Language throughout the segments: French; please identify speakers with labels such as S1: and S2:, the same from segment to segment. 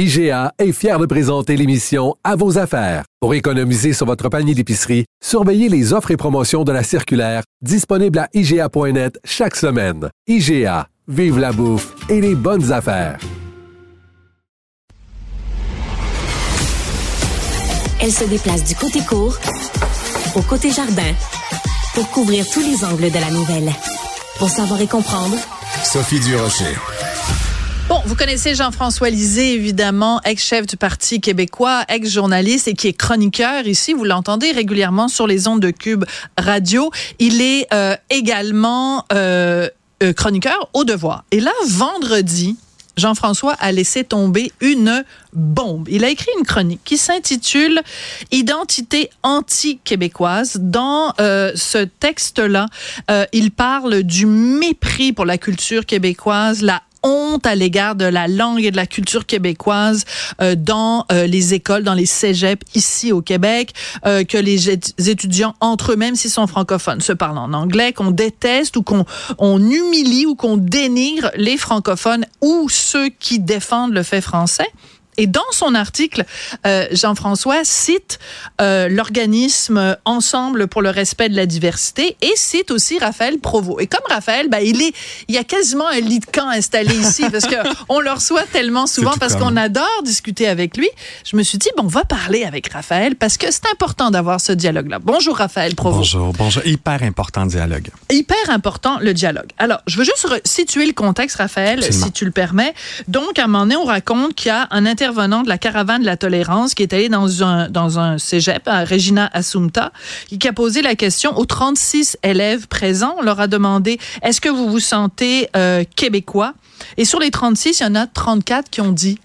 S1: IGA est fier de présenter l'émission À vos affaires. Pour économiser sur votre panier d'épicerie, surveillez les offres et promotions de la circulaire disponible à IGA.net chaque semaine. IGA, vive la bouffe et les bonnes affaires.
S2: Elle se déplace du côté court au côté jardin pour couvrir tous les angles de la nouvelle. Pour savoir et comprendre,
S3: Sophie Durocher.
S4: Bon, vous connaissez Jean-François Lisée, évidemment, ex-chef du Parti québécois, ex-journaliste et qui est chroniqueur ici. Vous l'entendez régulièrement sur les ondes de Cube Radio. Il est euh, également euh, euh, chroniqueur au devoir. Et là, vendredi, Jean-François a laissé tomber une bombe. Il a écrit une chronique qui s'intitule Identité anti-québécoise. Dans euh, ce texte-là, euh, il parle du mépris pour la culture québécoise, la honte à l'égard de la langue et de la culture québécoise euh, dans euh, les écoles, dans les cégeps ici au Québec, euh, que les étudiants entre eux-mêmes, s'ils sont francophones, se parlent en anglais, qu'on déteste ou qu'on on humilie ou qu'on dénigre les francophones ou ceux qui défendent le fait français. Et dans son article, euh, Jean-François cite euh, l'organisme Ensemble pour le respect de la diversité et cite aussi Raphaël Provost. Et comme Raphaël, ben, il est, il y a quasiment un lit de camp installé ici parce que on le reçoit tellement souvent parce qu'on adore discuter avec lui. Je me suis dit bon, on va parler avec Raphaël parce que c'est important d'avoir ce dialogue-là. Bonjour Raphaël Provost.
S5: Bonjour, bonjour. Hyper important dialogue.
S4: Hyper important le dialogue. Alors, je veux juste situer le contexte, Raphaël, si tu le permets. Donc, à un moment donné, on raconte qu'il y a un intervenant venant de la caravane de la tolérance qui est allé dans un, dans un cégep à Regina Assumpta, qui a posé la question aux 36 élèves présents. On leur a demandé est-ce que vous vous sentez euh, québécois? Et sur les 36, il y en a 34 qui ont dit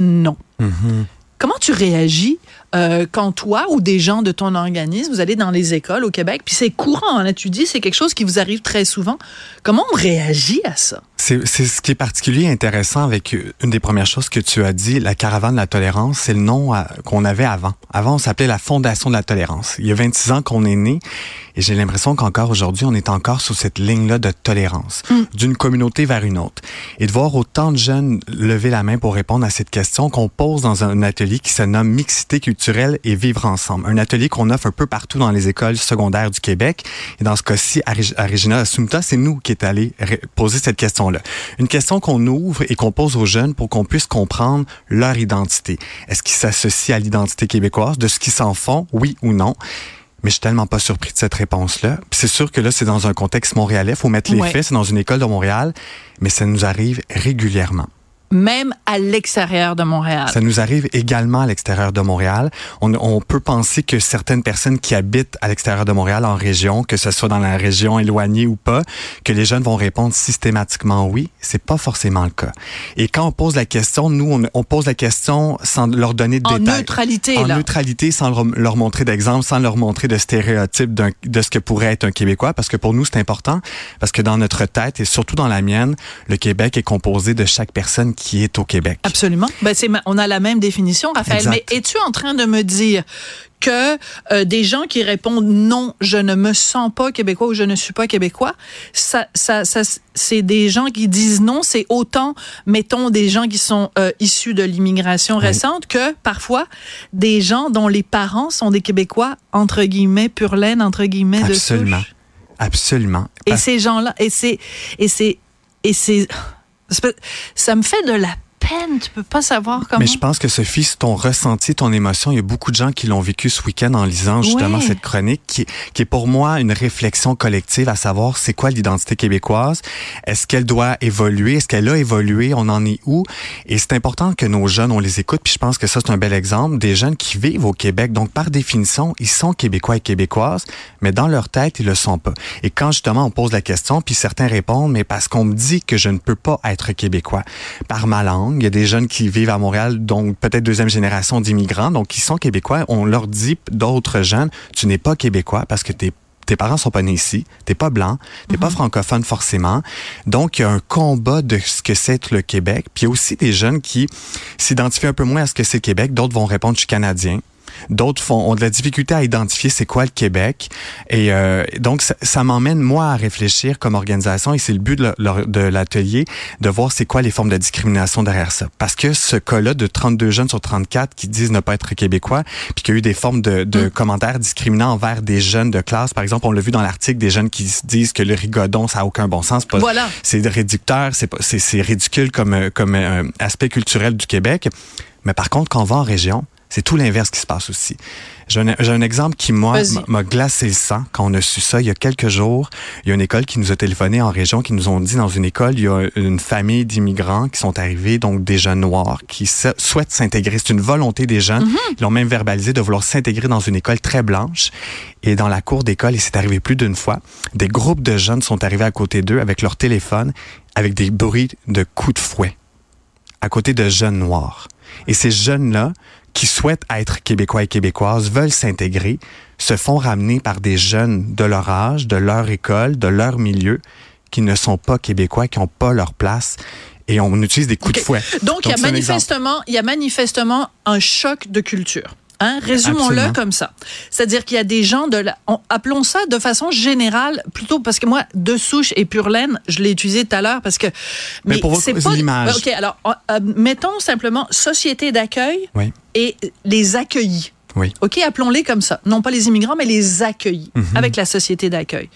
S4: non. Mm-hmm. Comment tu réagis euh, quand toi ou des gens de ton organisme, vous allez dans les écoles au Québec, puis c'est courant, hein, tu dis, c'est quelque chose qui vous arrive très souvent. Comment on réagit à ça?
S5: C'est ce qui est particulier et intéressant avec euh, une des premières choses que tu as dit, la caravane de la tolérance, c'est le nom euh, qu'on avait avant. Avant, on s'appelait la Fondation de la tolérance. Il y a 26 ans qu'on est né et j'ai l'impression qu'encore aujourd'hui, on est encore sous cette ligne-là de tolérance, mm. d'une communauté vers une autre. Et de voir autant de jeunes lever la main pour répondre à cette question qu'on pose dans un atelier qui se nomme Mixité culturelle et vivre ensemble. Un atelier qu'on offre un peu partout dans les écoles secondaires du Québec. Et dans ce cas-ci, à Regina Assumpta, c'est nous qui est allé poser cette question-là. Une question qu'on ouvre et qu'on pose aux jeunes pour qu'on puisse comprendre leur identité. Est-ce qu'ils s'associent à l'identité québécoise, de ce qu'ils s'en font, oui ou non? Mais je suis tellement pas surpris de cette réponse-là. C'est sûr que là, c'est dans un contexte montréalais. Faut mettre les faits. C'est dans une école de Montréal. Mais ça nous arrive régulièrement
S4: même à l'extérieur de Montréal.
S5: Ça nous arrive également à l'extérieur de Montréal. On, on, peut penser que certaines personnes qui habitent à l'extérieur de Montréal, en région, que ce soit dans la région éloignée ou pas, que les jeunes vont répondre systématiquement oui. C'est pas forcément le cas. Et quand on pose la question, nous, on, on pose la question sans leur donner de
S4: en
S5: détails.
S4: Neutralité,
S5: en
S4: là.
S5: neutralité, sans leur, leur montrer d'exemple, sans leur montrer de stéréotypes de ce que pourrait être un Québécois, parce que pour nous, c'est important, parce que dans notre tête, et surtout dans la mienne, le Québec est composé de chaque personne qui qui est au Québec.
S4: Absolument. Ben, c'est, on a la même définition, Raphaël. Mais es-tu en train de me dire que euh, des gens qui répondent non, je ne me sens pas québécois ou je ne suis pas québécois, ça, ça, ça c'est des gens qui disent non, c'est autant, mettons, des gens qui sont euh, issus de l'immigration récente que parfois des gens dont les parents sont des Québécois, entre guillemets, pur laine, entre guillemets,
S5: Absolument.
S4: de souche.
S5: Absolument.
S4: Et ces gens-là, et c'est, et c'est, et c'est, ça me fait de la peine, tu peux pas savoir comment.
S5: Mais je pense que Sophie, ton ressenti, ton émotion. Il y a beaucoup de gens qui l'ont vécu ce week-end en lisant justement cette chronique qui, qui est pour moi une réflexion collective à savoir c'est quoi l'identité québécoise? Est-ce qu'elle doit évoluer? Est-ce qu'elle a évolué? On en est où? Et c'est important que nos jeunes, on les écoute. Puis je pense que ça, c'est un bel exemple des jeunes qui vivent au Québec. Donc, par définition, ils sont québécois et québécoises, mais dans leur tête, ils le sont pas. Et quand justement on pose la question, puis certains répondent, mais parce qu'on me dit que je ne peux pas être québécois par ma langue. Il y a des jeunes qui vivent à Montréal, donc peut-être deuxième génération d'immigrants, donc qui sont québécois. On leur dit d'autres jeunes, tu n'es pas québécois parce que t'es tes parents sont pas nés ici, t'es pas blanc, t'es pas francophone forcément. Donc, il y a un combat de ce que c'est le Québec. Puis il y a aussi des jeunes qui s'identifient un peu moins à ce que c'est le Québec. D'autres vont répondre, je suis canadien. D'autres font, ont de la difficulté à identifier c'est quoi le Québec. Et euh, donc, ça, ça m'emmène, moi, à réfléchir comme organisation, et c'est le but de, l'atelier, de voir c'est quoi les formes de discrimination derrière ça. Parce que ce cas-là de 32 jeunes sur 34 qui disent ne pas être québécois, puis qu'il y a eu des formes de, de commentaires discriminants envers des jeunes de classe. Par exemple, on l'a vu dans l'article, des jeunes qui se disent que le rigodon, ça a aucun bon sens. Pas-
S4: Voilà.
S5: C'est réducteur, c'est ridicule comme, comme euh, aspect culturel du Québec. Mais par contre, quand on va en région, c'est tout l'inverse qui se passe aussi. J'ai un, exemple qui, moi, m'a- glacé le sang quand on a su ça il y a quelques jours. Il y a une école qui nous a téléphoné en région, qui nous ont dit dans une école, il y a une famille d'immigrants qui sont arrivés, donc des jeunes noirs, qui souhaitent s'intégrer. C'est une volonté des jeunes. Ils l'ont même verbalisé de vouloir s'intégrer dans une école très blanche. Et dans la cour d'école, et c'est arrivé plus d'une fois, des groupes de jeunes sont arrivés à côté d'eux avec leur téléphone, avec des bruits de coups de fouet à côté de jeunes noirs. Et ces jeunes-là, qui souhaitent être québécois et québécoises, veulent s'intégrer, se font ramener par des jeunes de leur âge, de leur école, de leur milieu, qui ne sont pas québécois, qui n'ont pas leur place. Et on utilise des coups de fouet.
S4: Donc, il y a
S5: c'est un exemple.
S4: manifestement, il y a manifestement un choc de culture. Hein? Résumons-le comme ça. C'est-à-dire qu'il y a des gens de la, on- appelons ça de façon générale, plutôt parce que moi, de souche et pure laine, je l'ai utilisé tout à l'heure parce que,
S5: Mais pour
S4: c'est pas,
S5: l'image.
S4: ok, alors, euh, mettons simplement société d'accueil
S5: Oui,
S4: et les accueillis.
S5: Oui.
S4: OK, appelons-les comme ça. Non pas les immigrants, mais les accueillis
S5: Mhm.
S4: avec la société d'accueil.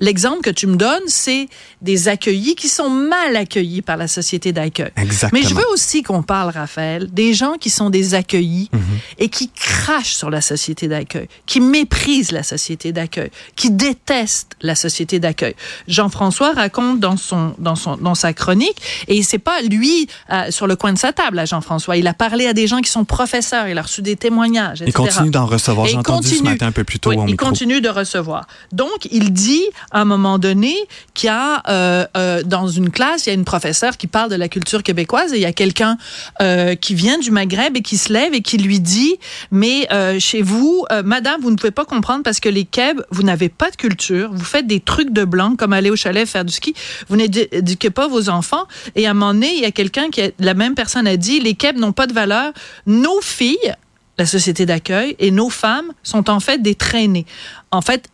S4: L'exemple que tu me donnes, c'est des accueillis qui sont mal accueillis par la société d'accueil.
S5: Exactement.
S4: Mais je veux aussi qu'on parle, Raphaël, des gens qui sont des accueillis
S5: Mhm.
S4: et qui crachent sur la société d'accueil, qui méprisent la société d'accueil, qui détestent la société d'accueil. Jean-François raconte dans son dans son dans sa chronique et c'est pas lui euh, sur le coin de sa table, Jean-François. Il a parlé à des gens qui sont professeurs, il a reçu des témoignages, etc.
S5: continue d'en recevoir. J'ai
S4: il
S5: entendu ce
S4: continue.
S5: matin un peu plus tôt
S4: Oui,
S5: au
S4: il
S5: micro.
S4: continue de recevoir. Donc, il dit à un moment donné qu'il y a euh, euh, dans une classe, il y a une professeure qui parle de la culture québécoise et il y a quelqu'un euh, qui vient du Maghreb et qui se lève et qui lui dit mais euh, chez vous, euh, Madame, vous ne pouvez pas comprendre parce que les Keb, vous n'avez pas de culture, vous faites des trucs de blanc comme aller au chalet faire du ski, vous n'éduquez pas vos enfants et à un moment donné, il y a quelqu'un qui a, la même personne a dit les Keb n'ont pas de valeur, nos filles la société d'accueil et nos femmes sont en fait des traînées. En fait,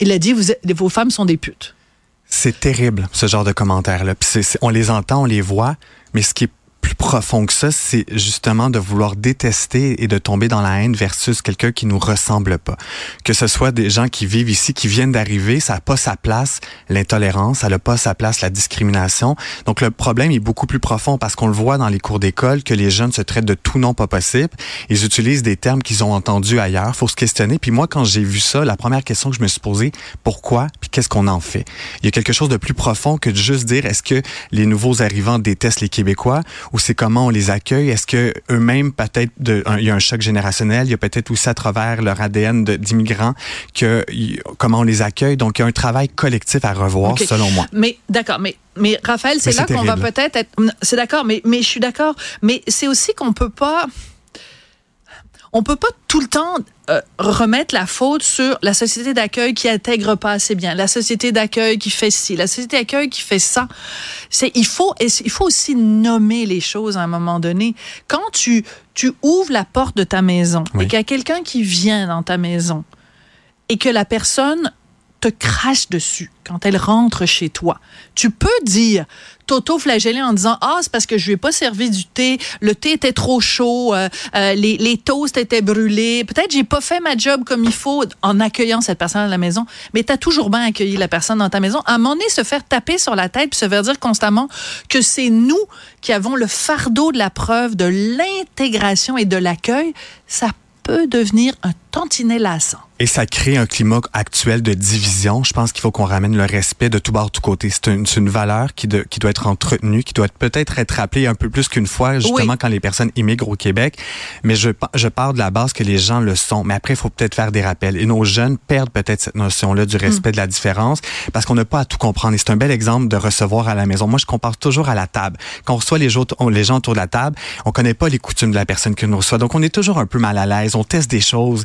S4: il a dit vous vos femmes sont des putes.
S5: C'est terrible, ce genre de commentaires-là. On les entend, on les voit, mais ce qui est plus profond que ça, c'est justement de vouloir détester et de tomber dans la haine versus quelqu'un qui nous ressemble pas. Que ce soit des gens qui vivent ici, qui viennent d'arriver, ça n'a pas sa place, l'intolérance, ça n'a pas sa place, la discrimination. Donc le problème est beaucoup plus profond parce qu'on le voit dans les cours d'école que les jeunes se traitent de tout non pas possible. Ils utilisent des termes qu'ils ont entendus ailleurs. Faut se questionner. Puis moi, quand j'ai vu ça, la première question que je me suis posée, pourquoi? Puis qu'est-ce qu'on en fait? Il y a quelque chose de plus profond que de juste dire est-ce que les nouveaux arrivants détestent les Québécois? Ou c'est comment on les accueille? Est-ce que eux-mêmes, peut-être, il y a un choc générationnel, il y a peut-être aussi à travers leur ADN d'immigrants que y- comment on les accueille? Donc, il y a un travail collectif à revoir, selon moi.
S4: Mais d'accord, mais mais Raphaël, c'est là qu'on va peut-être être. C'est d'accord, mais mais je suis d'accord. Mais c'est aussi qu'on peut pas. On peut pas tout le temps euh, remettre la faute sur la société d'accueil qui intègre pas assez bien, la société d'accueil qui fait ci, la société d'accueil qui fait ça. C'est il faut il faut aussi nommer les choses à un moment donné. Quand tu tu ouvres la porte de ta maison
S5: Oui.
S4: et qu'il y a quelqu'un qui vient dans ta maison et que la personne te crache dessus, quand elle rentre chez toi, tu peux dire t'auto-flageller en disant ah c'est parce que je lui ai pas servi du thé, le thé était trop chaud, euh, euh, les, les toasts étaient brûlés, peut-être j'ai pas fait ma job comme il faut en accueillant cette personne à la maison, mais tu as toujours bien accueilli la personne dans ta maison. À un moment donné, se faire taper sur la tête puis se faire dire constamment que c'est nous qui avons le fardeau de la preuve de l'intégration et de l'accueil, ça peut devenir un tantinet lassant.
S5: Et ça crée un climat actuel de division. Je pense qu'il faut qu'on ramène le respect de tout bord, de tout côté. C'est une, une, valeur qui, de, qui doit être entretenue, qui doit peut-être être rappelée un peu plus qu'une fois, justement, oui. quand les personnes immigrent au Québec. Mais je, je pars de la base que les gens le sont. Mais après, il faut peut-être faire des rappels. Et nos jeunes perdent peut-être cette notion-là du respect mm. de la différence parce qu'on n'a pas à tout comprendre. Et c'est un bel exemple de recevoir à la maison. Moi, je compare toujours à la table. Quand on reçoit les gens, les gens autour de la table, on connaît pas les coutumes de la personne qui nous reçoit. Donc, on est toujours un peu mal à l'aise. On teste des choses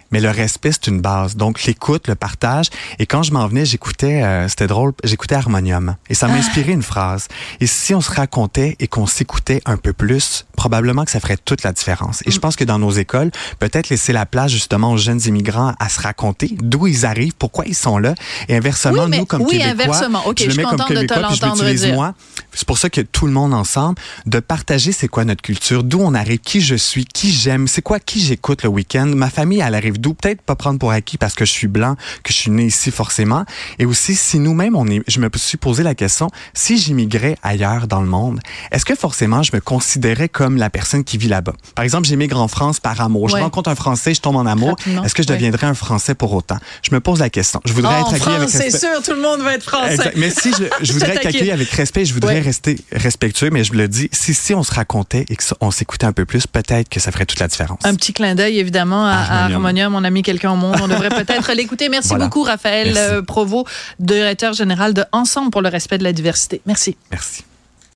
S5: mais le respect, c'est une base. Donc, l'écoute, le partage. Et quand je m'en venais, j'écoutais, euh, c'était drôle, j'écoutais Harmonium. Et ça m'a inspiré une phrase. Et si on se racontait et qu'on s'écoutait un peu plus, probablement que ça ferait toute la différence. Et je pense que dans nos écoles, peut-être laisser la place justement aux jeunes immigrants à se raconter d'où ils arrivent, pourquoi ils sont là. Et inversement,
S4: oui, mais,
S5: nous, comme
S4: oui,
S5: Québécois,
S4: inversement. Okay,
S5: je le mets comme Québécois, puis je l'utilise
S4: dire.
S5: moi. C'est pour ça que tout le monde ensemble, de partager c'est quoi notre culture, d'où on arrive, qui je suis, qui j'aime, c'est quoi, qui j'écoute le week-end. Ma famille, elle arrive d'où? Peut-être pas prendre pour acquis parce que je suis blanc, que je suis né ici forcément. Et aussi, si nous-mêmes, on est, je me suis posé la question, si j'immigrais ailleurs dans le monde, est-ce que forcément je me considérais comme la personne qui vit là-bas? Par exemple, j'émigre en France par amour. Je rencontre un Français, je tombe en amour. Est-ce que je
S4: ouais.
S5: deviendrais un Français pour autant? Je me pose la question. Je voudrais
S4: Oh,
S5: être accueilli avec
S4: France, c'est
S5: respect.
S4: sûr, tout le monde va être français.
S5: Exact. Mais si je, je voudrais être accueilli avec respect, je voudrais
S4: Ouais.
S5: rester respectueux, mais je le dis, si, si on se racontait et qu'on s'écoutait un peu plus, peut-être que ça ferait toute la différence.
S4: Un petit clin d'œil, évidemment, à, à
S5: Harmonium.
S4: Harmonium. On a mis quelqu'un au monde. On devrait peut-être l'écouter. Merci
S5: Voilà.
S4: beaucoup, Raphaël
S5: Merci.
S4: euh, Provost, directeur général de Ensemble pour le respect de la diversité. Merci.
S5: Merci.